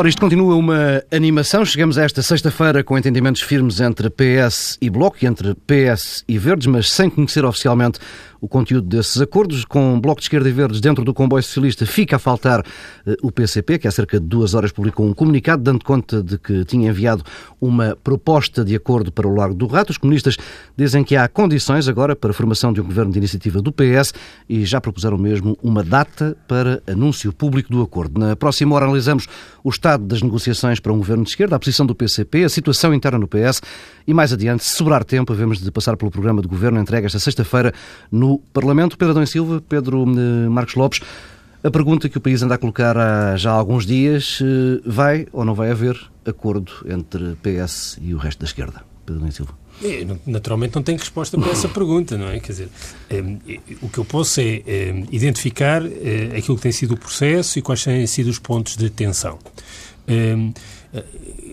Ora, isto continua uma animação. Chegamos a esta sexta-feira com entendimentos firmes entre PS e Bloco entre PS e Verdes, mas sem conhecer oficialmente o conteúdo desses acordos. Com Bloco de Esquerda e Verdes dentro do comboio socialista, fica a faltar uh, o PCP, que há cerca de duas horas publicou um comunicado dando conta de que tinha enviado uma proposta de acordo para o Largo do Rato. Os comunistas dizem que há condições agora para a formação de um governo de iniciativa do PS e já propuseram mesmo uma data para anúncio público do acordo. Na próxima hora analisamos o estado das negociações para um governo de esquerda, a posição do PCP, a situação interna no PS e mais adiante, se sobrar tempo, havemos de passar pelo programa de governo entregue esta sexta-feira no Parlamento. Pedro Adão Silva, Pedro eh, Marcos Lopes, a pergunta que o país anda a colocar há já alguns dias, eh, vai ou não vai haver acordo entre PS e o resto da esquerda? Pedro Adão Silva. É, naturalmente não tenho resposta para essa pergunta, não é? Quer dizer, um, o que eu posso é identificar aquilo que tem sido o processo e quais têm sido os pontos de tensão. Um,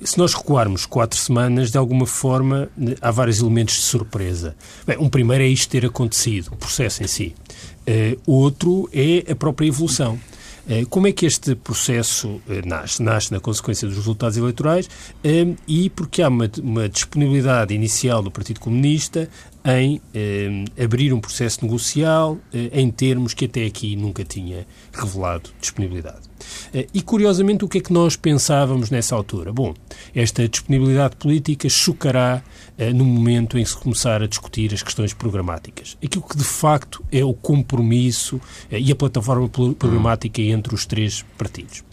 se nós recuarmos quatro semanas, de alguma forma, há vários elementos de surpresa. Bem, um primeiro é isto ter acontecido, o processo em si. Uh, outro é a própria evolução. Uh, como é que este processo nasce? Nasce na consequência dos resultados eleitorais e porque há uma, uma, disponibilidade inicial do Partido Comunista em abrir um processo negocial em termos que até aqui nunca tinha revelado disponibilidade. Eh, e, curiosamente, o que é que nós pensávamos nessa altura? Bom, esta disponibilidade política chocará eh, no momento em que se começar a discutir as questões programáticas. Aquilo que, de facto, é o compromisso eh, e a plataforma programática entre os três partidos.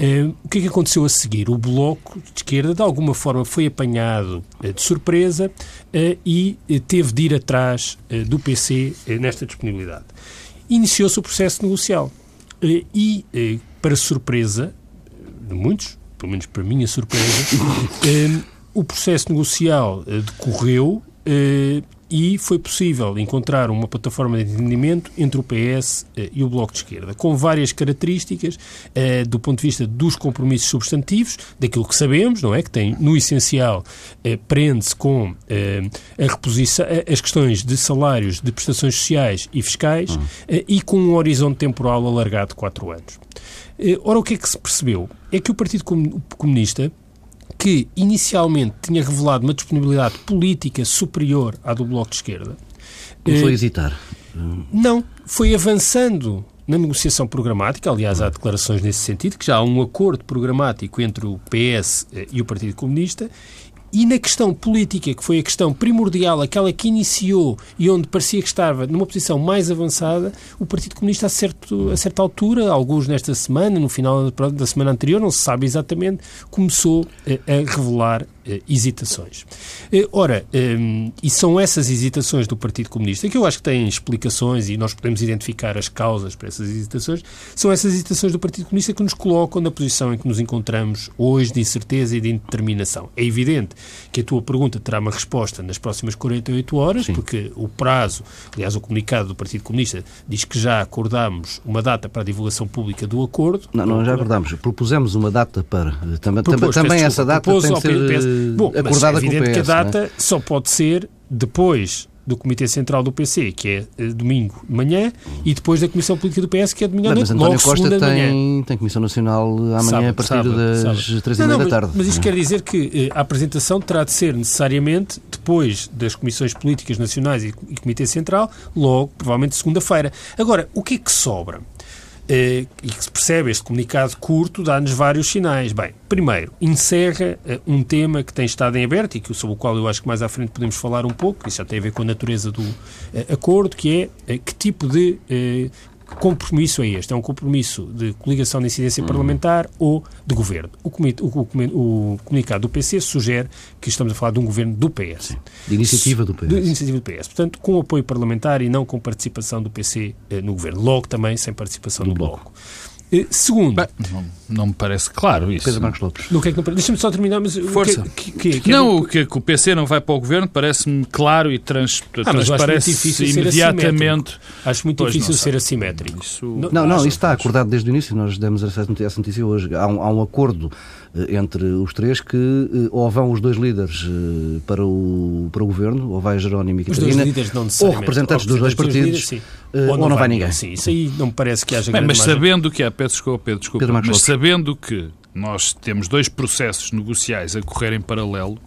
Uh, o que é que aconteceu a seguir? O Bloco de Esquerda, de alguma forma, foi apanhado uh, de surpresa uh, e teve de ir atrás do PC nesta disponibilidade. Iniciou-se o processo negocial. e para surpresa de muitos, pelo menos para minha surpresa, eh, o processo negocial eh, decorreu eh, e foi possível encontrar uma plataforma de entendimento entre o PS e o Bloco de Esquerda, com várias características do ponto de vista dos compromissos substantivos, daquilo que sabemos, não é? Que tem, no essencial, prende-se com a reposição, as questões de salários, de prestações sociais e fiscais uhum. e com um horizonte temporal alargado de quatro anos. Eh, ora, o que é que se percebeu? É que o Partido Comunista, que inicialmente tinha revelado uma disponibilidade política superior à do Bloco de Esquerda. Começou a eh, hesitar. Não, foi avançando na negociação programática, aliás, há declarações nesse sentido, que já há um acordo programático entre o PS eh, e o Partido Comunista, e na questão política, que foi a questão primordial, aquela que iniciou e onde parecia que estava numa posição mais avançada, o Partido Comunista, a, certo, a certa altura, alguns nesta semana, no final da semana anterior, não se sabe exatamente, começou a, a revelar hesitações. Eh, ora, ehm, e são essas hesitações do Partido Comunista, que eu acho que têm explicações e nós podemos identificar as causas para essas hesitações, são essas hesitações do Partido Comunista que nos colocam na posição em que nos encontramos hoje de incerteza e de indeterminação. É evidente que a tua pergunta terá uma resposta nas próximas 48 horas, Sim. porque o prazo, aliás, o comunicado do Partido Comunista diz que já acordámos uma data para a divulgação pública do acordo. Não, não já acordámos. Propusemos uma data para. Também, Propôs, também essa data tem que ser Bom, acordada mas é evidente com o PS, que a é? data é? só pode ser depois do Comitê Central do PC, que é eh, domingo de manhã, e depois da Comissão Política do PS, que é domingo à noite, logo Costa tem, tem Comissão Nacional amanhã sábado, a partir sábado, das três e meia da tarde. Mas, mas isto quer dizer que eh, a apresentação terá de ser necessariamente depois das Comissões Políticas Nacionais e, e Comitê Central, logo, provavelmente segunda-feira. Agora, o que é que sobra? Eh, e que se percebe este comunicado curto dá-nos vários sinais. Bem, primeiro, encerra eh, um tema que tem estado em aberto e que, sobre o qual eu acho que mais à frente podemos falar um pouco, isso já tem a ver com a natureza do eh, acordo, que é que tipo de compromisso é este? É um compromisso de coligação de incidência uhum. parlamentar ou de governo? O, o, o, comunicado do PC sugere que estamos a falar de um governo do PS. Sim. De iniciativa do PS. De iniciativa do PS. Portanto, com apoio parlamentar e não com participação do PC eh, no governo. Logo também sem participação do, do Bloco. bloco. Eh, segundo. Bem, não, não, me parece claro isso. Pedro Marcos Lopes. No que é que não Deixa-me só terminar. Mas Força. O que, que, que, não, o que, que o PC não vai para o governo parece-me claro e trans, ah, transparece imediatamente. Acho muito difícil ser assimétrico. Isso... Não, não, não, isso está acordado desde o início. Nós demos essa notícia hoje. Há um, há um acordo entre os três que eh, ou vão os dois líderes eh, para o, para o governo, ou vai Jerónimo e Catarina, ou representantes dos dois partidos, líderes, ou, ou, não, vai, vai. ninguém. Sim, isso aí não me parece que haja Bem, Mas sabendo que há, peço desculpa, Pedro, desculpa, Pedro mas sabendo que nós temos dois processos negociais a correr em paralelo,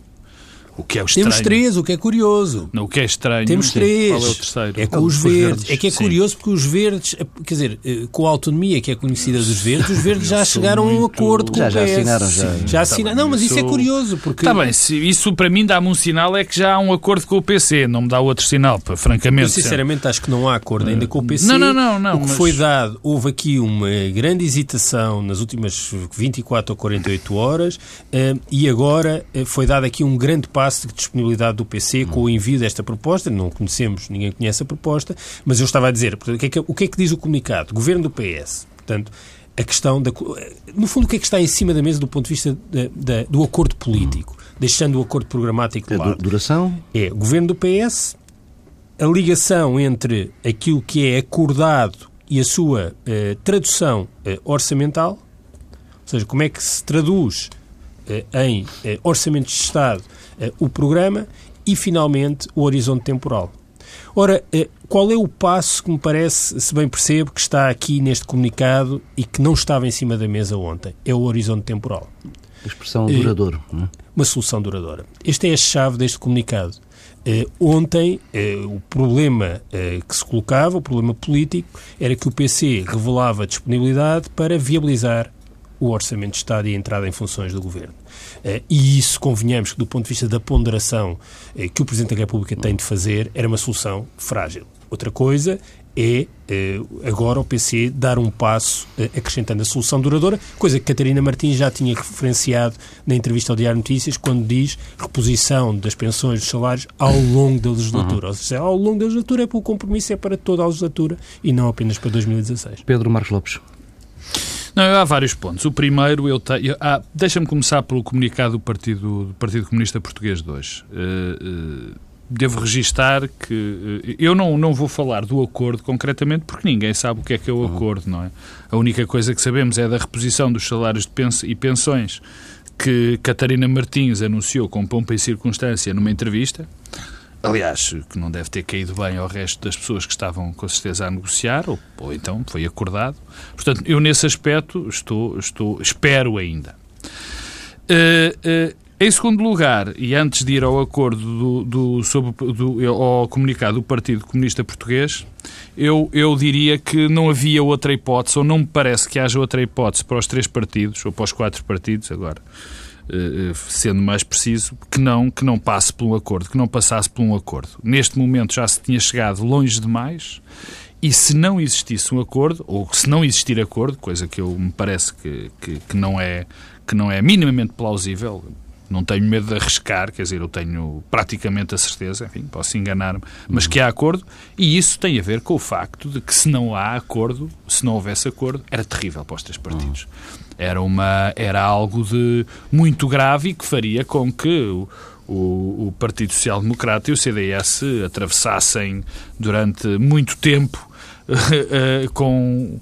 o que é o estranho. Temos três, o que é curioso. Não, o que é estranho. Temos três. Qual é o terceiro? É com os, verdes. verdes. É que é Sim. curioso porque os verdes, quer dizer, eh, com a autonomia que é conhecida dos verdes, os verdes já chegaram muito... a um acordo com já, o PS. Já assinaram, já. Já assinaram. Tá não, mas isso... isso é curioso porque... Está bem, isso para mim dá-me um sinal é que já há um acordo com o PC, não me dá outro sinal, francamente. Eu sinceramente acho que não há acordo ainda com o PC. Não, não, não. não o que mas... foi dado, houve aqui uma grande hesitação nas últimas 24 ou 48 horas eh, e agora eh, foi dado aqui um grande passo de disponibilidade do PC com o envio desta proposta. Não conhecemos, ninguém conhece a proposta, mas eu estava a dizer, portanto, o, que é que, o que é que diz o comunicado? Governo do PS. Portanto, a questão da. No fundo, o que é que está em cima da mesa do ponto de vista da, da, do acordo político? Deixando o acordo programático de é lado. duração? É governo do PS, a ligação entre aquilo que é acordado e a sua eh, tradução eh, orçamental, ou seja, como é que se traduz eh, em eh, orçamentos de Estado o programa e, finalmente, o horizonte temporal. Ora, qual é o passo que me parece, se bem percebo, que está aqui neste comunicado e que não estava em cima da mesa ontem? É o horizonte temporal. A expressão duradouro. É? Uma solução duradoura. Esta é a chave deste comunicado. ontem, o problema que se colocava, o problema político, era que o PC revelava disponibilidade para viabilizar o Orçamento de Estado e a entrada em funções do Governo. Eh, e isso, convenhamos que do ponto de vista da ponderação eh, que o Presidente da República tem de fazer, era uma solução frágil. Outra coisa é eh, agora o PC dar um passo acrescentando a solução duradoura, coisa que Catarina Martins já tinha referenciado na entrevista ao Diário Notícias, quando diz reposição das pensões dos salários ao longo da legislatura. Uhum. Ou seja, ao longo da legislatura é para o compromisso, é para toda a legislatura e não apenas para 2016. Pedro Marcos Lopes. Não, há vários pontos. O primeiro, eu tenho. Ah, Deixa-me começar pelo comunicado do Partido, do Partido Comunista Português de hoje. Uh, uh, devo registar que uh, eu não, não vou falar do acordo concretamente porque ninguém sabe o que é que é o uhum. acordo, não é? A única coisa que sabemos é da reposição dos salários de pens e pensões que Catarina Martins anunciou com pompa e circunstância numa entrevista aliás, que não deve ter caído bem ao resto das pessoas que estavam com certeza a negociar, ou, ou então foi acordado. Portanto, eu nesse aspecto estou, estou espero ainda. Uh, uh, em segundo lugar, e antes de ir ao acordo do, do, sobre, do, ao comunicado do Partido Comunista Português, eu, eu diria que não havia outra hipótese, ou não me parece que haja outra hipótese para os três partidos, ou para os quatro partidos agora, sendo mais preciso, que não, que não passe por um acordo, que não passasse por um acordo. Neste momento já se tinha chegado longe demais e se não existisse um acordo, ou se não existir acordo, coisa que eu me parece que, que, que não, é, que não é minimamente plausível, não tenho medo de arriscar, quer dizer, eu tenho praticamente a certeza, enfim, posso enganar-me, mas que há acordo, e isso tem a ver com o facto de que se não há acordo, se não houvesse acordo, era terrível para os três partidos. Era, uma, era algo de muito grave e que faria com que o, o, o Partido Social Democrata e o CDS atravessassem durante muito tempo com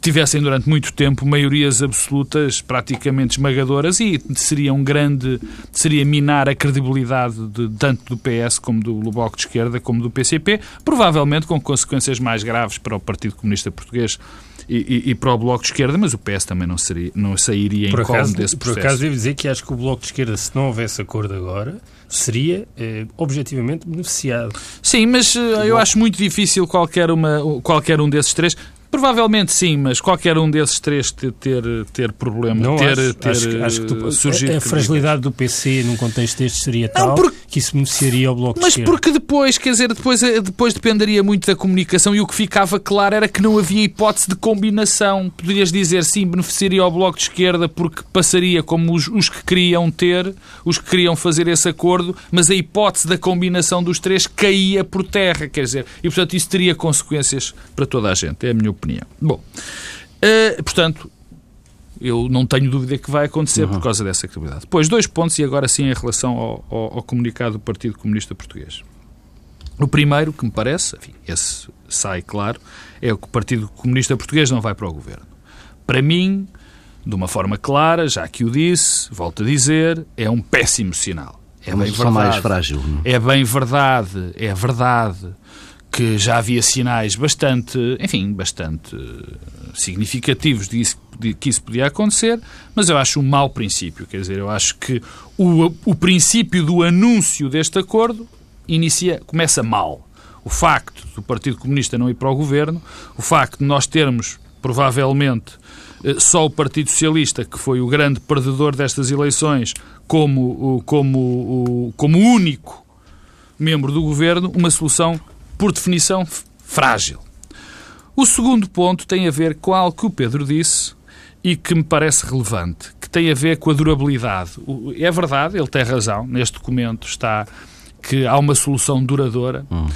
tivessem durante muito tempo maiorias absolutas praticamente esmagadoras e seria um grande seria minar a credibilidade de, tanto do PS como do Bloco de Esquerda como do PCP, provavelmente com consequências mais graves para o Partido Comunista Português e, e, e, para o Bloco de Esquerda, mas o PS também não, seria, não sairia por em acaso, desse processo. Por acaso, devo dizer que acho que o Bloco de Esquerda, se não houvesse acordo agora, seria eh, objetivamente beneficiado. Sim, mas eh, eu acho muito difícil qualquer, uma, qualquer um desses três Provavelmente sim, mas qualquer um desses três ter, ter, ter problema, não ter, acho, ter acho, acho que tu, surgido. A, a fragilidade do PC num contexto deste seria tal porque, que isso beneficiaria ao Bloco Mas porque depois, quer dizer, depois, eh, depois dependeria muito da comunicação e o que ficava claro era que não havia hipótese de combinação. Poderias dizer sim, beneficiaria ao Bloco de Esquerda porque passaria como os, os que queriam ter, os que queriam fazer esse acordo, mas a hipótese da combinação dos três caía por terra, quer dizer, e portanto isso teria consequências para toda a gente, é a minha opinião opinião. Bom, uh, portanto, eu não tenho dúvida que vai acontecer uhum. por causa dessa credibilidade. Depois, dois pontos, e agora sim em relação ao, ao, ao, comunicado do Partido Comunista Português. O primeiro, que me parece, enfim, esse sai claro, é o que o Partido Comunista Português não vai para o governo. Para mim, de uma forma clara, já que o disse, volto a dizer, é um péssimo sinal. É, é bem verdade. mais frágil. Não? É bem verdade, é verdade que já havia sinais bastante, enfim, bastante significativos de podia, que isso podia acontecer, mas eu acho um mau princípio. Quer dizer, eu acho que o, o princípio do anúncio deste acordo inicia, começa mal. O facto do Partido Comunista não ir para o governo, o facto de nós termos, provavelmente, eh, só o Partido Socialista, que foi o grande perdedor destas eleições, como, como, como único membro do governo, uma solução, por definição, frágil. O segundo ponto tem a ver com algo que o Pedro disse e que me parece relevante, que tem a ver com a durabilidade. É verdade, ele tem razão, neste documento está que há uma solução duradoura. Hum.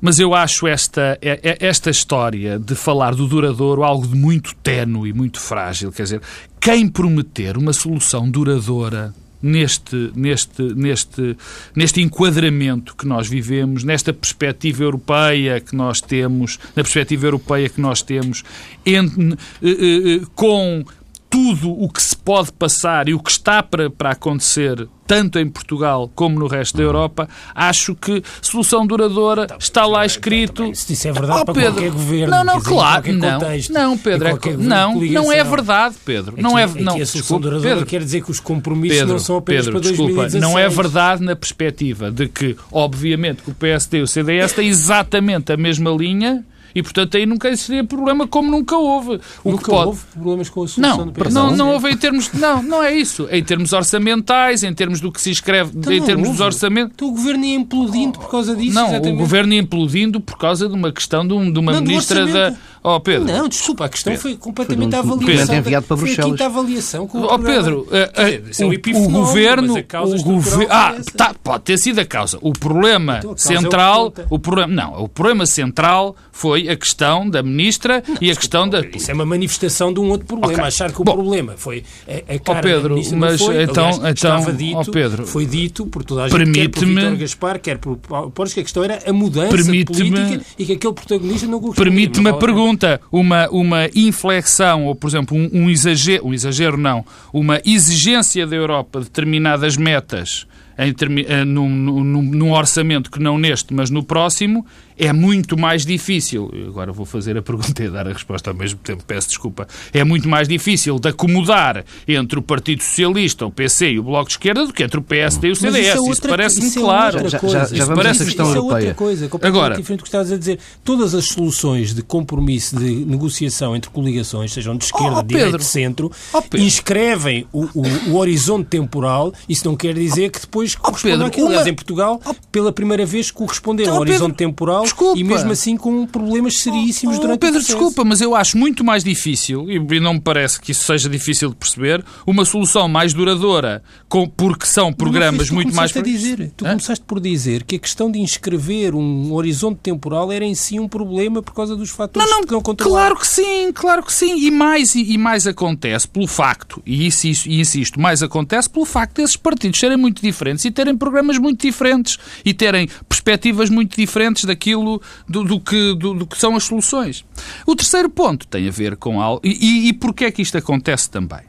Mas eu acho esta, é, é, esta história de falar do duradouro algo de muito ténue e muito frágil. Quer dizer, quem prometer uma solução duradoura neste, neste, neste, neste enquadramento que nós vivemos, nesta perspectiva europeia que nós temos, na perspectiva europeia que nós temos, em, eh, eh, eh, com tudo o que se pode passar e o que está para, para acontecer tanto em Portugal como no resto da Europa, acho que solução duradoura então, está lá escrito. Se isso é verdade oh, para Pedro, qualquer governo, não, não, claro, não, contexto, não, Pedro, é, não, não é verdade, Pedro, é não é, não. a solução duradoura Pedro, quer dizer que os compromissos Pedro, não são apenas Pedro, para 2016. Desculpa, não é verdade na perspectiva de que, obviamente, que o PSD e o CDS têm exatamente a mesma linha e, portanto, aí nunca seria problema como nunca houve. O nunca pode... houve problemas com a solução não, do PS. Não, não houve em termos... Não, não é isso. Em termos orçamentais, em termos do que se escreve, então, em termos dos orçamentos... Então o governo ia implodindo por causa disso, Não, exatamente. o governo ia implodindo por causa de uma questão de, um, de uma não, ministra da... Oh, Pedro. Não, desculpa, a questão Pedro. foi completamente foi um, a avaliação. enviado para Bruxelas. Foi a quinta avaliação. Com oh, Pedro, uh, uh, o, o, governo... O governo ah, tá, pode ter sido a causa. O problema então, central... É o, o problema, não, o problema central foi a questão da ministra não, e a questão da... Isso é uma manifestação de um outro problema. Okay. Achar que o Bom, problema foi a, a cara oh Pedro, da mas foi. então, Aliás, então estava dito, oh Pedro, foi dito por toda a gente, quer por Vítor Gaspar, quer por Poros, que a questão era a mudança política e que aquele protagonista não gostou. Permite-me a pergunta, uma, uma inflexão, ou por exemplo, um, um exagero, um exagero não, uma exigência da Europa de determinadas metas em, eh, num, num, num, orçamento que não neste, mas no próximo, é muito mais difícil. Agora vou fazer a pergunta e dar a resposta ao mesmo tempo, peço desculpa. É muito mais difícil de acomodar entre o Partido Socialista, o PC e o Bloco de Esquerda do que entre o PSD e o CDS. Isso, é isso parece-me é claro. Já, já, já vamos parece a questão isso europeia. é outra coisa, completamente Agora, diferente do que estás a dizer. Todas as soluções de compromisso, de negociação entre coligações, sejam de esquerda, oh, de direita, centro, oh, inscrevem o, o, o, horizonte temporal. Isso não quer dizer que depois correspondam oh, àquilo. Aliás, em Portugal, oh, pela primeira vez, corresponderam ao horizonte temporal Desculpa. e mesmo assim com problemas seríssimos oh, durante Pedro, o processo. desculpa, mas eu acho muito mais difícil, e não me parece que isso seja difícil de perceber, uma solução mais duradoura, com, porque são programas muito mais... A dizer, tu Hã? começaste por dizer que a questão de inscrever um horizonte temporal era em si um problema por causa dos fatores não, não, que não controlaram. Claro que sim, claro que sim. E mais, e, e mais acontece pelo facto, e insisto, e insisto, mais acontece pelo facto desses partidos serem muito diferentes e terem programas muito diferentes e terem perspectivas muito diferentes daquilo do, do que, do, do, que são as soluções. O terceiro ponto tem a ver com algo. E, e, e porquê é que isto acontece também?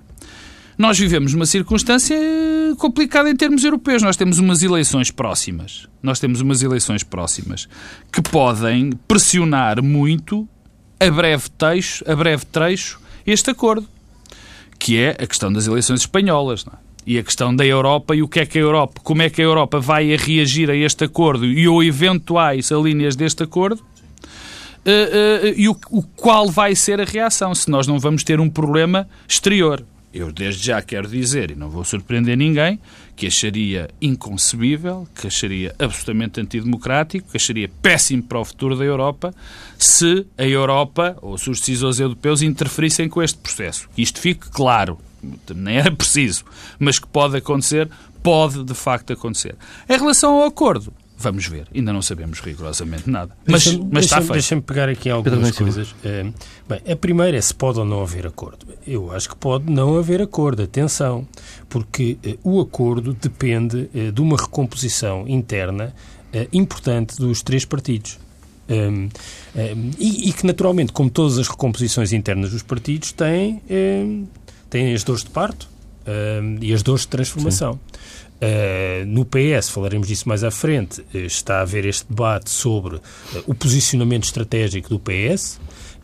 Nós vivemos numa circunstância complicada em termos europeus. Nós temos umas eleições próximas. Nós temos umas eleições próximas que podem pressionar muito a breve trecho, a breve trecho este acordo, que é a questão das eleições espanholas. É? E a questão da Europa e o que é que a Europa, como é que a Europa vai a reagir a este acordo e ou eventuais alíneas deste acordo, uh, uh, e o, o qual vai ser a reação, se nós não vamos ter um problema exterior. Eu desde já quero dizer, e não vou surpreender ninguém, que acharia inconcebível, que acharia absolutamente antidemocrático, que acharia péssimo para o futuro da Europa, se a Europa ou se os decisores europeus interferissem com este processo. Que isto fique claro, nem era preciso, mas que pode acontecer, pode de facto acontecer. Em relação ao acordo, Vamos ver. Ainda não sabemos rigorosamente nada. Mas, mas está feito. Deixa-me pegar aqui algumas coisas. É, bem, a primeira é se pode ou não haver acordo. Eu acho que pode não haver acordo. Atenção. Porque eh, o acordo depende eh, de uma recomposição interna eh, importante dos três partidos. Um, um, e, e, que, naturalmente, como todas as recomposições internas dos partidos, têm, um, têm as dores de parto e as dores de transformação. Uh, no PS, falaremos disso mais à frente, uh, está a haver este debate sobre uh, o posicionamento estratégico do PS.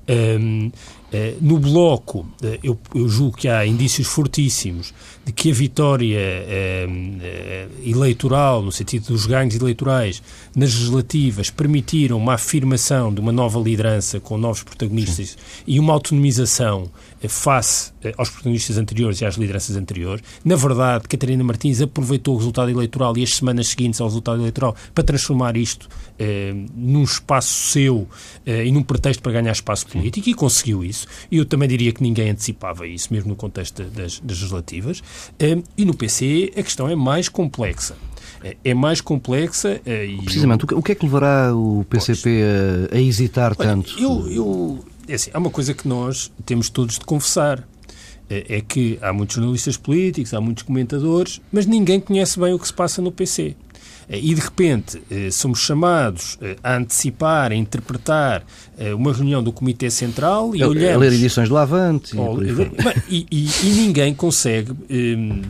Um, Eh, no Bloco, eh, eu, eu, julgo que há indícios fortíssimos de que a vitória eh, eh, eleitoral, no sentido dos ganhos eleitorais nas legislativas, permitiram uma afirmação de uma nova liderança com novos protagonistas Sim. e uma autonomização eh, face eh, aos protagonistas anteriores e às lideranças anteriores. Na verdade, Catarina Martins aproveitou o resultado eleitoral e as semanas seguintes ao resultado eleitoral para transformar isto eh, num espaço seu eh, e num pretexto para ganhar espaço político e conseguiu isso. E eu também diria que ninguém antecipava isso, mesmo no contexto das, das legislativas. Eh, e no PC a questão é mais complexa eh, é mais complexa. Precisamente, eu... o que é que levará o PCP a, a, hesitar Olha, tanto? Eu, eu, é assim, há uma coisa que nós temos todos de confessar. É, é que há muitos jornalistas políticos, há muitos comentadores, mas ninguém conhece bem o que se passa no PC. Eh, e de repente eh, somos chamados eh, a antecipar, a interpretar uma reunião do Comitê Central e olhamos... A ler edições do Avante. E, e, e, ninguém consegue eh,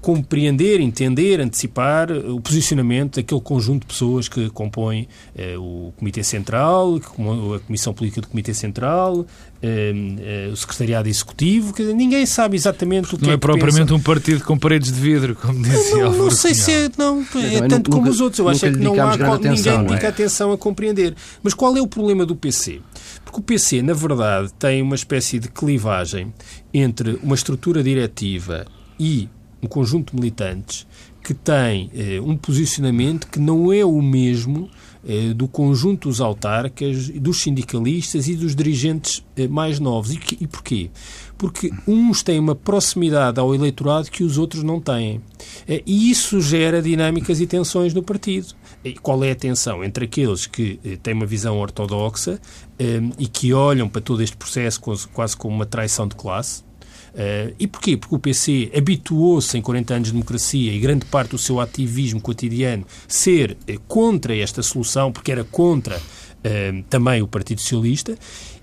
compreender, entender, antecipar o posicionamento daquele conjunto de pessoas que compõem eh, o Comitê Central, a Comissão Política do Comitê Central, eh, o Secretariado Executivo. Dizer, ninguém sabe exatamente Porque o que não é, é propriamente pensa. um partido com paredes de vidro, como dizia Não, não, não sei se é, não, é tanto nunca, como os outros. Eu acho é que não há qual, atenção, ninguém dedica é? atenção a compreender. Mas qual é o problema do PC? Porque o PC, na verdade, tem uma espécie de clivagem entre uma estrutura diretiva e um conjunto de militantes que tem eh, um posicionamento que não é o mesmo eh, do conjunto dos autarcas, dos sindicalistas e dos dirigentes eh, mais novos. E, que, e porquê? Porque uns têm uma proximidade ao eleitorado que os outros não têm. Eh, e isso gera dinâmicas e tensões no partido. E qual é a tensão? Entre aqueles que eh, têm uma visão ortodoxa eh, e que olham para todo este processo quase, como uma traição de classe, e porquê? Porque o PC habituou-se em 40 anos de democracia e grande parte do seu ativismo cotidiano ser uh, contra esta solução, porque era contra uh, também o Partido Socialista,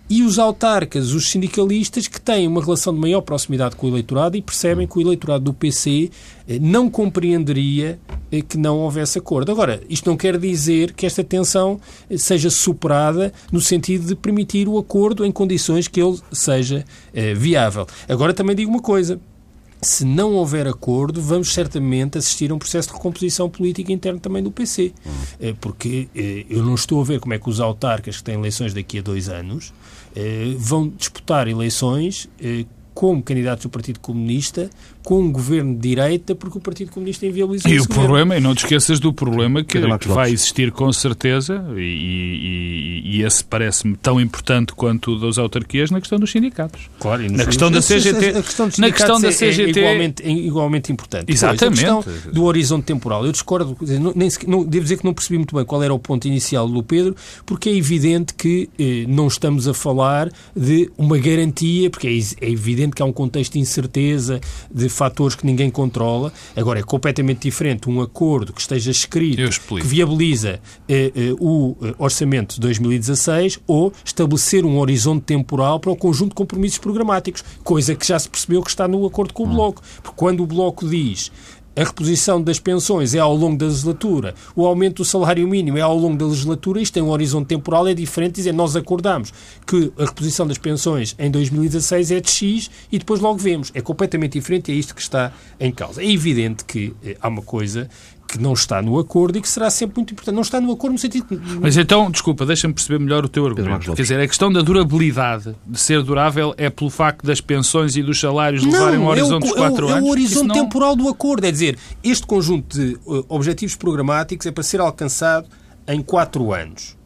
e os autarcas, os sindicalistas, que têm uma relação de maior proximidade com o eleitorado e percebem que o eleitorado do PC eh, não compreenderia eh, que não houvesse acordo. Agora, isto não quer dizer que esta tensão eh, seja superada no sentido de permitir o acordo em condições que ele seja viável. Agora, também digo uma coisa se não houver acordo, vamos certamente assistir a um processo de recomposição política interno também do PC. Hum. Porque eu não estou a ver como é que os autarcas que têm eleições daqui a dois anos vão disputar eleições eh, como candidatos do Partido Comunista, com um governo de direita, porque o Partido Comunista inviabilizou E o governo. problema, e não te esqueças do problema que, que vai existir com certeza, e, e, e esse parece-me tão importante quanto o das autarquias, na questão dos sindicatos. Claro, e na questão da CGT. A questão na questão da CGT é, é igualmente, é igualmente importante. Exatamente. a questão do horizonte temporal. Eu discordo, não, nem, não, devo dizer que não percebi muito bem qual era o ponto inicial do Pedro, porque é evidente que eh, não estamos a falar de uma garantia, porque é, é evidente que há um contexto de incerteza, de fatores que ninguém controla. Agora, é completamente diferente um acordo que esteja escrito, que viabiliza eh, eh, o eh, orçamento de 2016 ou estabelecer um horizonte temporal para o conjunto de compromissos programáticos, coisa que já se percebeu que está no acordo com o hum. Bloco. Porque quando o Bloco diz a reposição das pensões é ao longo da legislatura, o aumento do salário mínimo é ao longo da legislatura, isto tem um horizonte temporal, é diferente dizer nós acordamos que a reposição das pensões em 2016 é de X e depois logo vemos. É completamente diferente e é isto que está em causa. É evidente que eh, há uma coisa que não está no acordo e que será sempre muito importante. Não está no acordo no sentido. Mas então, desculpa, deixa-me perceber melhor o teu argumento. Quer dizer, a questão da durabilidade, de ser durável, é pelo facto das pensões e dos salários não, levarem um horizonte é o, dos quatro é o, anos? É o horizonte não... temporal do acordo. É dizer, este conjunto de uh, objetivos programáticos é para ser alcançado em quatro anos.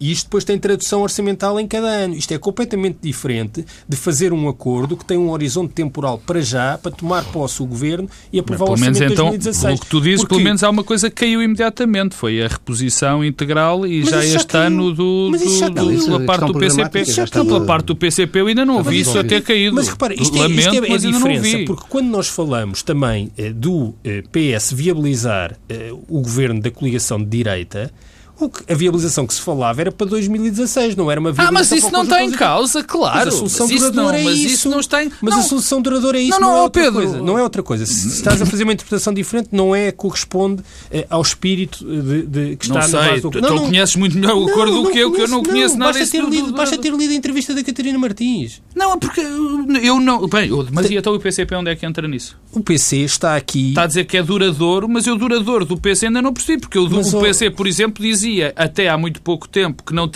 E isto depois tem tradução orçamental em cada ano. Isto é completamente diferente de fazer um acordo que tem um horizonte temporal para já, para tomar posse o governo e aprovar o orçamento menos, de 2016. Então, o que tu dizes, Porque... pelo menos há uma coisa que caiu imediatamente, foi a reposição integral e mas já este ano do, do, do, pela parte do PCP. Não, pela parte do PCP eu ainda não ouvi isso até caído. Mas repara, isto é, Lamento, isto é, é a diferença, porque quando nós falamos também eh, do eh, PS viabilizar eh, o governo da coligação de direita, O que, a viabilização que se falava era para 2016, não era uma viabilização Ah, mas isso não está em causa, claro. Mas a solução mas isso duradoura não, é isso. isso não está em... Mas não, a solução duradoura é isso, Não, não, não, é outra Pedro. coisa. Não é outra coisa. Se se estás a fazer uma interpretação diferente, não é corresponde eh, ao espírito de, de- que está não sei, base do... tu, tu conheces muito melhor o acordo do que eu, que eu não conheço nada basta ter, do- lido, do- basta ter lido a entrevista da Catarina Martins. Não, é porque eu não... Bem, mas e então o PCP onde é que entra nisso? O PC está aqui... Está a dizer que é duradouro, mas eu duradouro do PC ainda não percebi, porque o, do- Mas, o PC, por exemplo, dizia até há muito pouco tempo que não,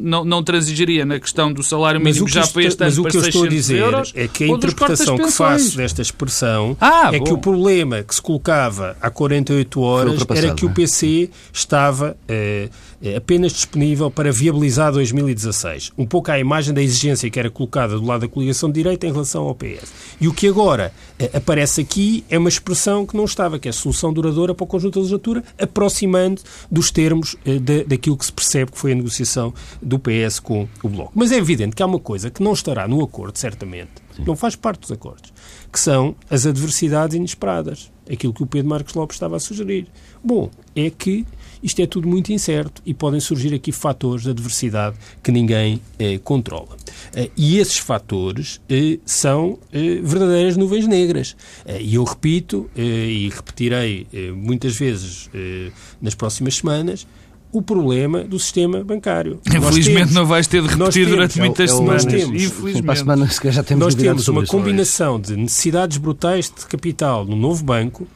não, não transigiria na questão do salário mínimo já eu para este ano mas o que eu estou a 600 dizer euros, é que a interpretação que faço desta expressão Ah, é bom. que o problema que se colocava há 48 horas era que o é? PC estava eh, apenas disponível para viabilizar 2016. Um pouco à imagem da exigência que era colocada do lado da coligação de direita em relação ao PS. E o que agora eh, aparece aqui é uma expressão que não estava, que é a solução duradoura para o conjunto da legislatura, aproximando dos termos eh, da, daquilo que se percebe que foi a negociação do PS com o Bloco. Mas é evidente que há uma coisa que não estará no acordo, certamente, não faz parte dos acordos, que são as adversidades inesperadas. Aquilo que o Pedro Marcos Lopes estava a sugerir. Bom, é que isto é tudo muito incerto e podem surgir aqui fatores de adversidade que ninguém eh, controla. Eh, e esses fatores eh, são eh, verdadeiras nuvens negras. Eh, e eu repito, eh, e repetirei eh, muitas vezes eh, nas próximas semanas, o problema do sistema bancário. Infelizmente temos- não vais ter de repetir temos- durante É o- muitas é o- semanas. nós temos. Sim, para a Infelizmente. semana, se calhar já temos Nós temos uma isso. combinação de necessidades brutais de capital no novo banco,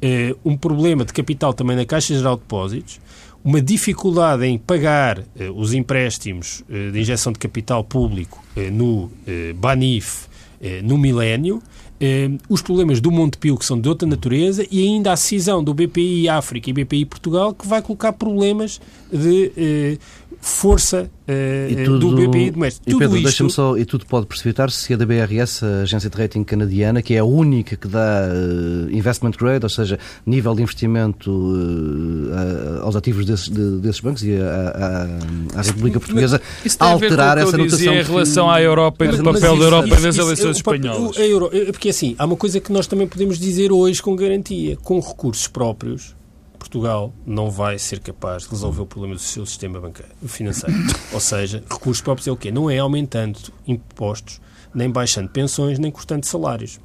eh, um problema de capital também na Caixa Geral de Depósitos, uma dificuldade em pagar eh, os empréstimos eh, de injeção de capital público no Banif no milénio, os problemas do Montepio que são de outra natureza e ainda a cisão do BPI África e BPI Portugal que vai colocar problemas de força E tudo, do BPI doméstico. e Tudo Pedro, isto- deixa-me só, e tudo pode precipitar-se se a DBRS, a agência de rating canadiana, que é a única que dá eh, investment grade, ou seja, nível de investimento a- aos ativos desses, de- desses bancos e à- à à República Portuguesa, Isso alterar essa notação. em relação à Europa e do papel da Europa isso- nas eleições espanholas. Euro- é porque assim, há uma coisa que nós também podemos dizer hoje com garantia. Com recursos próprios, Portugal não vai ser capaz de resolver o problema do seu sistema bancario, financeiro. Ou seja, recursos próprios é o quê? Não é aumentando impostos, nem baixando pensões, nem cortando salários.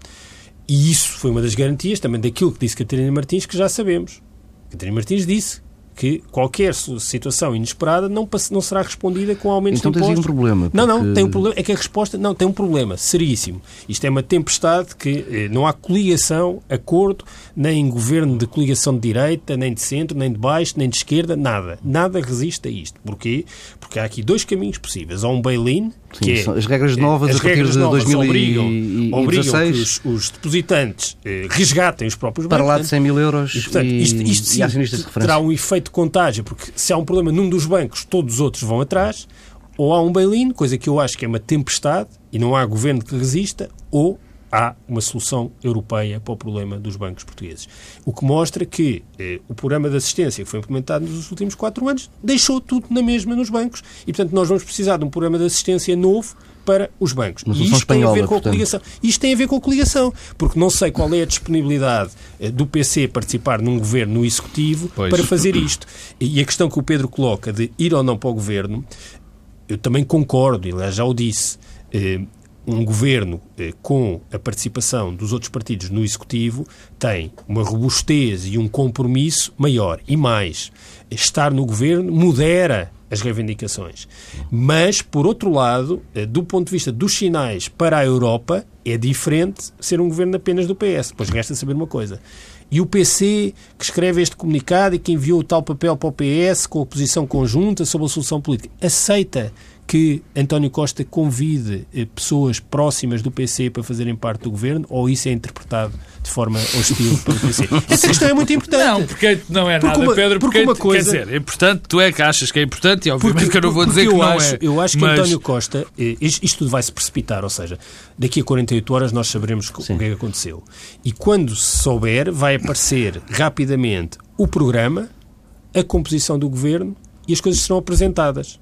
E isso foi uma das garantias também daquilo que disse Catarina Martins, que já sabemos. Catarina Martins disse que qualquer situação inesperada não, não será respondida com aumentos Então de tens aí um impostos. problema. Não, não, porque- tem um problema. É que a resposta. Não, tem um problema seríssimo. Isto é uma tempestade que eh, não há coligação, acordo, nem governo de coligação de direita, nem de centro, nem de baixo, nem de esquerda, nada. Nada resiste a isto. Porquê? Porque há aqui dois caminhos possíveis. Há um bail-in, que é. as regras novas as a partir regras de novas 2016 obrigam, obrigam que os, os depositantes eh, resgatem os próprios para bancos. lá de 100 mil euros E, portanto, e, isto, isto e sim acionistas de referência. terá um efeito contágio, porque se há um problema num dos bancos, todos os outros vão atrás, ou há um bail-in, coisa que eu acho que é uma tempestade, e não há governo que resista, ou há uma solução europeia para o problema dos bancos portugueses. O que mostra que eh, o programa de assistência que foi implementado nos últimos quatro anos deixou tudo na mesma nos bancos. E, portanto, nós vamos precisar de um programa de assistência novo para os bancos. E isto tem a ver espanhola, com a coligação. Isto tem a ver com a coligação, porque não sei qual é a disponibilidade eh, do PC participar num governo no executivo Pois. para fazer isto. E a questão que o Pedro coloca de ir ou não para o governo, eu também concordo, e já o disse. eh, um governo eh, com a participação dos outros partidos no executivo tem uma robustez e um compromisso maior. E mais, estar no governo modera as reivindicações. Mas, por outro lado, eh, do ponto de vista dos sinais para a Europa, é diferente ser um governo apenas do PS. Pois resta saber uma coisa. E o PC, que escreve este comunicado e que enviou o tal papel para o PS com a posição conjunta sobre a solução política, aceita que António Costa convide eh, pessoas próximas do PC para fazerem parte do governo ou isso é interpretado de forma hostil pelo PC? Essa questão é muito importante. Não, porque não é Porque nada, uma- Pedro, porque porque, uma coisa- quer dizer, é importante, tu é que achas que é importante e obviamente Porque, que eu não vou dizer que eu não acho, é. Eu acho que mas- António Costa, eh, isto, tudo vai se precipitar, ou seja, daqui a 48 horas nós saberemos co- o que é que aconteceu. E quando se souber, vai aparecer rapidamente o programa, a composição do governo e as coisas serão apresentadas.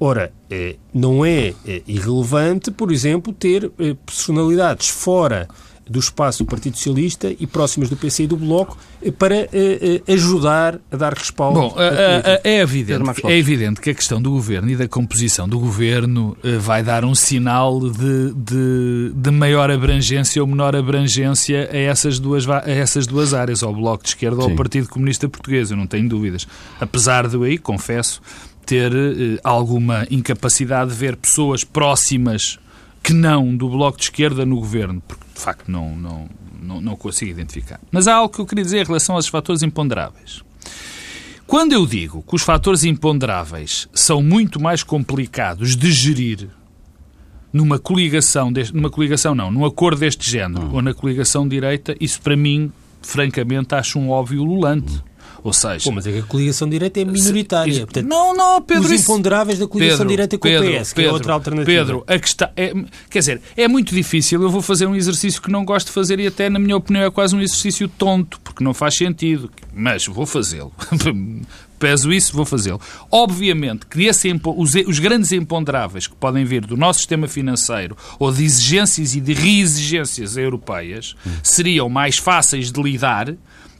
Ora, eh, não é eh, irrelevante, por exemplo, ter eh, personalidades fora do espaço do Partido Socialista e próximas do PC e do Bloco para ajudar a dar respaldo. Bom, é, evidente, é evidente que a questão do governo e da composição do governo vai dar um sinal de, de, de maior abrangência ou menor abrangência a essas duas, a essas duas áreas, ao Bloco de Esquerda ou ao Partido Comunista Português, eu não tenho dúvidas. Apesar de aí, confesso, ter eh, alguma incapacidade de ver pessoas próximas que não do Bloco de Esquerda no governo, porque de facto não, não, não, não consigo identificar. Mas há algo que eu queria dizer em relação aos fatores imponderáveis. Quando eu digo que os fatores imponderáveis são muito mais complicados de gerir numa coligação, deste, numa coligação não, num acordo deste género, hum. ou na coligação direita, isso para mim, francamente, acho um óbvio lulante. Hum. Ou seja... Pô, mas é que a coligação direita é minoritária. Se, portanto, não, não, Pedro... Os imponderáveis da coligação Pedro, direita com Pedro, o PS, que Pedro, é outra alternativa. Pedro, a questão... É, quer dizer, é muito difícil. Eu vou fazer um exercício que não gosto de fazer e até, na minha opinião, é quase um exercício tonto, porque não faz sentido. Mas vou fazê-lo. peso isso, vou fazê-lo. Obviamente que os, os, grandes imponderáveis que podem vir do nosso sistema financeiro ou de exigências e de reexigências europeias seriam mais fáceis de lidar,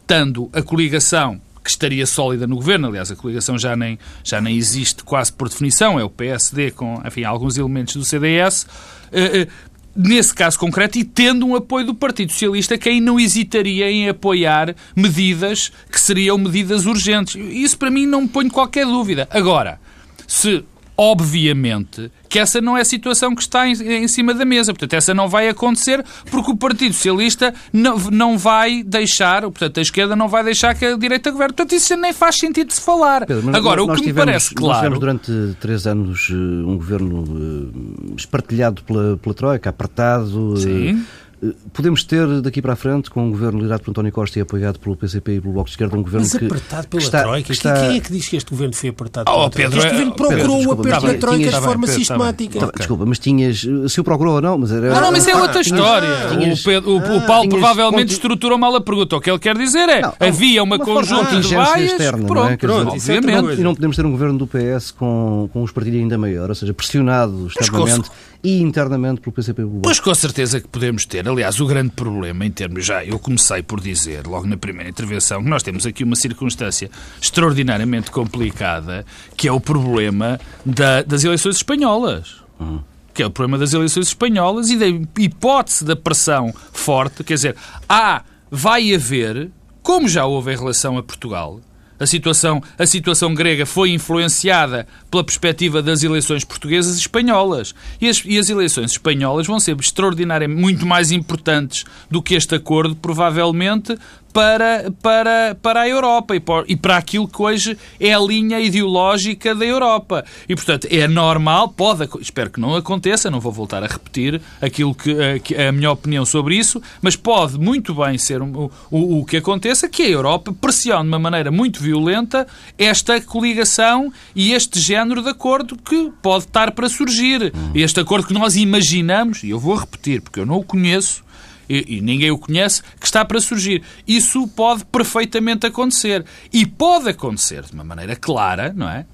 tendo a coligação que estaria sólida no governo. Aliás, a coligação já nem, já nem existe quase por definição, é o PSD com enfim, alguns elementos do CDS. Uh, uh, nesse caso concreto, e tendo um apoio do Partido Socialista, quem não hesitaria em apoiar medidas que seriam medidas urgentes. Isso para mim não me põe qualquer dúvida. Agora, se obviamente que essa não é a situação que está em, em, cima da mesa. Portanto, essa não vai acontecer porque o Partido Socialista não, não vai deixar, portanto, a esquerda não vai deixar que a direita governe. Portanto, isso nem faz sentido de se falar. Pedro, Agora, o que tivemos, me parece claro... Nós tivemos durante três anos eh, um governo eh, espartilhado pela, pela Troika, apertado... Eh, Sim. Eh, podemos ter daqui para a frente, com um governo liderado por António Costa e apoiado pelo PCP e pelo Bloco de Esquerda, um governo Mas que. apertado pela que está, Troika? Que está... Quem é que diz que este governo foi apertado oh, pela Troika? Pedro, este governo procurou Pedro, o aperto da Troika tinhas, de forma bem, sistemática. Tá, desculpa, mas tinhas. Se o procurou ou não, mas era. Não, não, mas é outra história. Tinhas, o, Pedro, o, ah, o Paulo provavelmente estruturou mal a pergunta. O que ele quer dizer é: não, havia uma, uma conjunto de vaias. Externa, pronto, é? pronto, dizer, obviamente. E não podemos ter um governo do PS com, com um espartilho ainda maior, ou seja, pressionado externamente e internamente pelo PCP. Pois com certeza que podemos ter. Aliás, o grande problema em termos já, eu comecei por dizer logo na primeira intervenção que nós temos aqui uma circunstância extraordinariamente complicada, que é o problema da, das eleições espanholas. Uhum que é o problema das eleições espanholas e da hipótese da pressão forte, quer dizer, há, vai haver, como já houve em relação a Portugal, a situação, a situação grega foi influenciada pela perspectiva das eleições portuguesas e espanholas. E as, e as eleições espanholas vão ser extraordinariamente muito mais importantes do que este acordo, provavelmente, para, para, para a Europa e, por, e para aquilo que hoje é a linha ideológica da Europa. E, portanto, é normal, pode, espero que não aconteça, não vou voltar a repetir aquilo que, a, que, a minha opinião sobre isso, mas pode muito bem ser o, o, o que aconteça, que a Europa pressione de uma maneira muito violenta esta coligação e este género de acordo que pode estar para surgir. Este acordo que nós imaginamos, e eu vou repetir porque eu não o conheço, e, e, ninguém o conhece, que está para surgir. Isso pode perfeitamente acontecer. E pode acontecer de uma maneira clara, não é?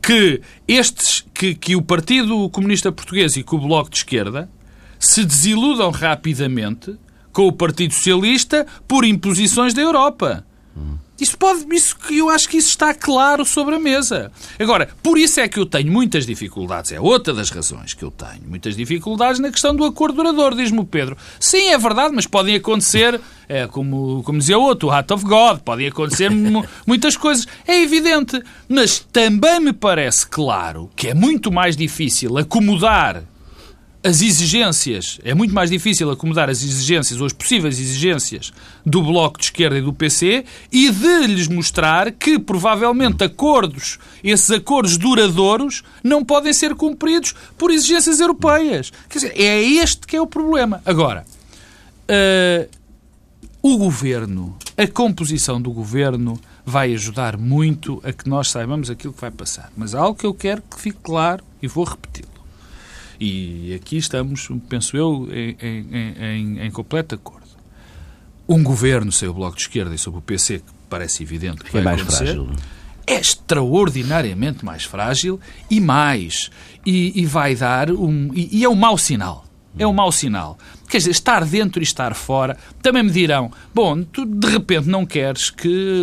Que estes, que, que o Partido Comunista Português e que o Bloco de Esquerda se desiludam rapidamente com o Partido Socialista por imposições da Europa. Isso pode, isso, eu acho que isso está claro sobre a mesa. Agora, por isso é que eu tenho muitas dificuldades, é outra das razões que eu tenho muitas dificuldades na questão do acordo duradouro, diz-me o Pedro. Sim, é verdade, mas podem acontecer, é, como, como dizia outro, o Hat of God, podem acontecer muitas coisas. É evidente, mas também me parece claro que é muito mais difícil acomodar as exigências, é muito mais difícil acomodar as exigências ou as possíveis exigências do Bloco de Esquerda e do PC e de lhes mostrar que, provavelmente, acordos, esses acordos duradouros, não podem ser cumpridos por exigências europeias. Quer dizer, é este que é o problema. Agora, uh, o governo, a composição do governo vai ajudar muito a que nós saibamos aquilo que vai passar. Mas há algo que eu quero que fique claro e vou repetir. E aqui estamos, penso eu, em, em, em, completo acordo. Um governo sem o Bloco de Esquerda e sobre o PC, que parece evidente que é mais frágil. é extraordinariamente mais frágil e mais. E, e vai dar um. E, e, é um mau sinal. É um mau sinal. Quer dizer, estar dentro e estar fora. Também me dirão, bom, tu de repente não queres que,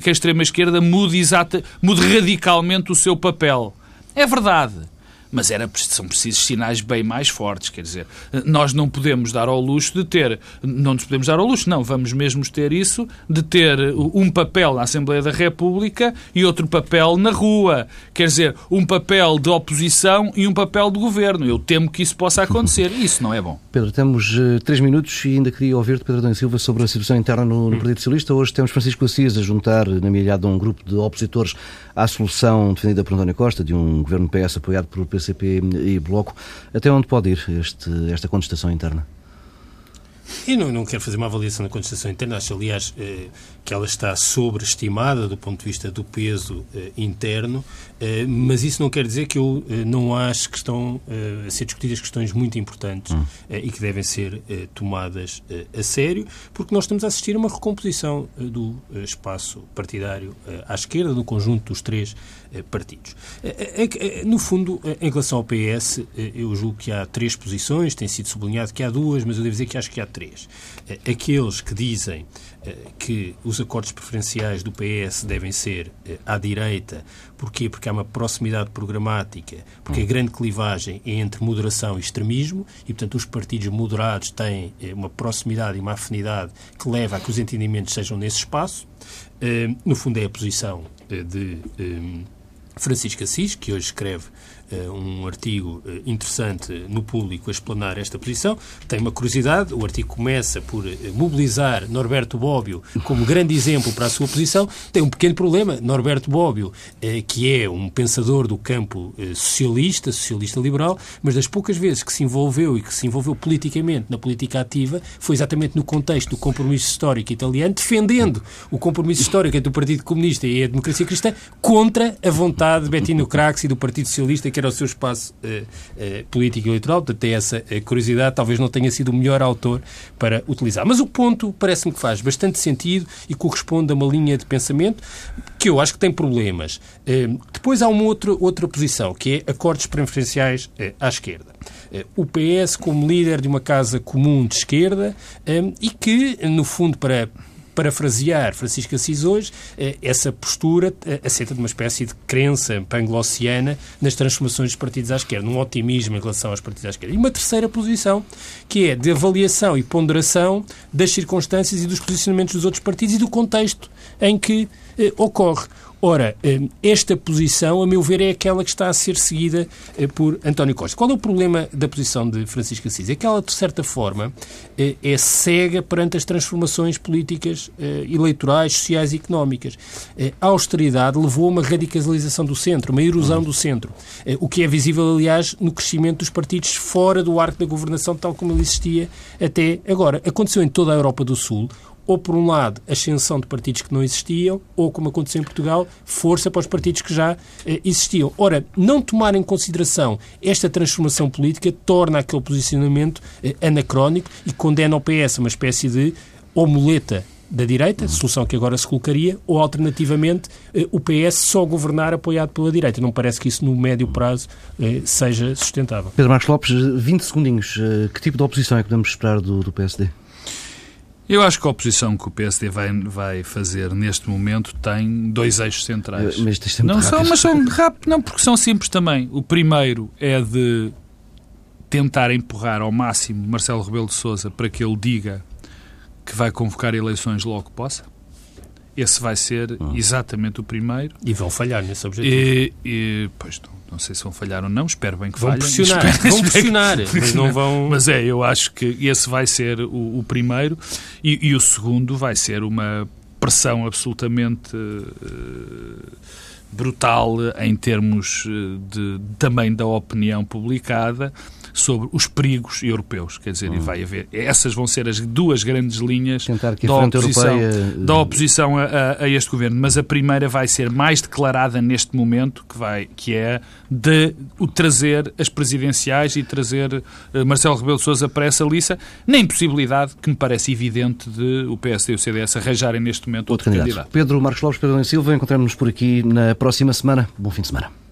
que a extrema-esquerda mude, exata, mude radicalmente o seu papel. É verdade mas era, são precisos sinais bem mais fortes. Quer dizer, nós não podemos dar ao luxo de ter, não nos podemos dar ao luxo, não, vamos mesmo ter isso, de ter um papel na Assembleia da República e outro papel na rua. Quer dizer, um papel de oposição e um papel de governo. Eu temo que isso possa acontecer e isso não é bom. Pedro, temos uh, três minutos e ainda queria ouvir-te, Pedro Adão Silva, sobre a situação interna no, no Partido Socialista. Hoje temos Francisco Assis a juntar, na milhada, um grupo de opositores à solução defendida por António Costa, de um governo PS apoiado por PCP e Bloco. Até onde pode ir este, esta contestação interna? Eu não, não quero fazer uma avaliação da contestação interna, acho, aliás, eh, que ela está sobreestimada do ponto de vista do peso eh, interno, eh, mas isso não quer dizer que eu eh, não acho que estão a ser discutidas questões muito importantes hum. E que devem ser tomadas a sério, porque nós estamos a assistir a uma recomposição do espaço partidário à esquerda, no conjunto dos três partidos. No fundo, em relação ao PS, eu julgo que há três posições, tem sido sublinhado que há duas, mas eu devo dizer que acho que há três. Aqueles que dizem que os acordos preferenciais do PS devem ser eh, à direita, porquê? Porque há uma proximidade programática, porque a grande clivagem é entre moderação e extremismo, e portanto os partidos moderados têm uma proximidade e uma afinidade que leva a que os entendimentos sejam nesse espaço. No fundo é a posição de Francisco Assis, que hoje escreve um artigo uh, interessante no público a explanar esta posição. Tem uma curiosidade, o artigo começa por uh, mobilizar Norberto Bobbio como grande exemplo para a sua posição. Tem um pequeno problema. Norberto Bobbio, que é um pensador do campo socialista, socialista liberal, mas das poucas vezes que se envolveu e que se envolveu politicamente na política ativa, foi exatamente no contexto do compromisso histórico italiano, defendendo o compromisso histórico entre o Partido Comunista e a democracia cristã contra a vontade de Bettino Craxi e do Partido Socialista, que era o seu espaço uh, uh, político e eleitoral. Portanto, tem essa uh, curiosidade. Talvez não tenha sido o melhor autor para utilizar. Mas o ponto parece-me que faz bastante sentido e corresponde a uma linha de pensamento que eu acho que tem problemas. depois há uma outra, outra posição, que é acordos preferenciais à esquerda. o PS como líder de uma casa comum de esquerda e que, no fundo, para parafrasear Francisco Assis hoje, eh, essa postura eh, assenta de uma espécie de crença panglossiana nas transformações dos partidos à esquerda, um otimismo em relação aos partidos à esquerda. E uma terceira posição, que é de avaliação e ponderação das circunstâncias e dos posicionamentos dos outros partidos e do contexto em que eh, ocorre. Ora, hum, esta posição, a meu ver, é aquela que está a ser seguida eh, por António Costa. Qual é o problema da posição de Francisco Assis? É que ela, de certa forma, eh, é cega perante as transformações políticas, eh, eleitorais, sociais e económicas. A austeridade levou a uma radicalização do centro, uma erosão do centro, o que é visível, aliás, no crescimento dos partidos fora do arco da governação, tal como ele existia até agora. Aconteceu em toda a Europa do Sul ou por um lado, ascensão de partidos que não existiam, ou como aconteceu em Portugal, força para os partidos que já eh, existiam. Ora, não tomar em consideração esta transformação política torna aquele posicionamento eh, anacrónico e condena o PS a uma espécie de omuleta da direita, solução que agora se colocaria, ou alternativamente eh, o PS só governar apoiado pela direita. Não parece que isso no médio prazo eh, seja sustentável. Pedro Marcos Lopes, 20 segundinhos. Eh, que tipo de oposição é que podemos esperar do, do PSD? Eu acho que a oposição que o PSD vai, vai fazer neste momento tem dois eixos centrais. Mas isto é não são, mas são rápidos, não, porque são simples também. O primeiro é de tentar empurrar ao máximo Marcelo Rebelo de Sousa para que ele diga que vai convocar eleições logo que possa. Esse vai ser ah. exatamente o primeiro. E vão falhar nesse objetivo. E, e, pois não, não sei se vão falhar ou não, espero bem que vão falhem. Pressionar, espero, vão pressionar, mas não vão... Mas é, eu acho que esse vai ser o, o primeiro e, e, o segundo vai ser uma pressão absolutamente uh, brutal em termos eh, de, também da opinião publicada sobre os perigos europeus. Quer dizer, e hum. vai haver. Essas vão ser as duas grandes linhas da oposição, Europeia... da oposição a, a, a, este governo. Mas a primeira vai ser mais declarada neste momento, que, vai, que é de o trazer as presidenciais e trazer uh, Marcelo Rebelo de Sousa para essa lista, na impossibilidade, que me parece evidente, de o PSD e o CDS arranjarem neste momento outro, outro candidato. candidato. Pedro Marcos Lopes, Pedro Silva, encontramos-nos por aqui na próxima semana. Bom fim de semana.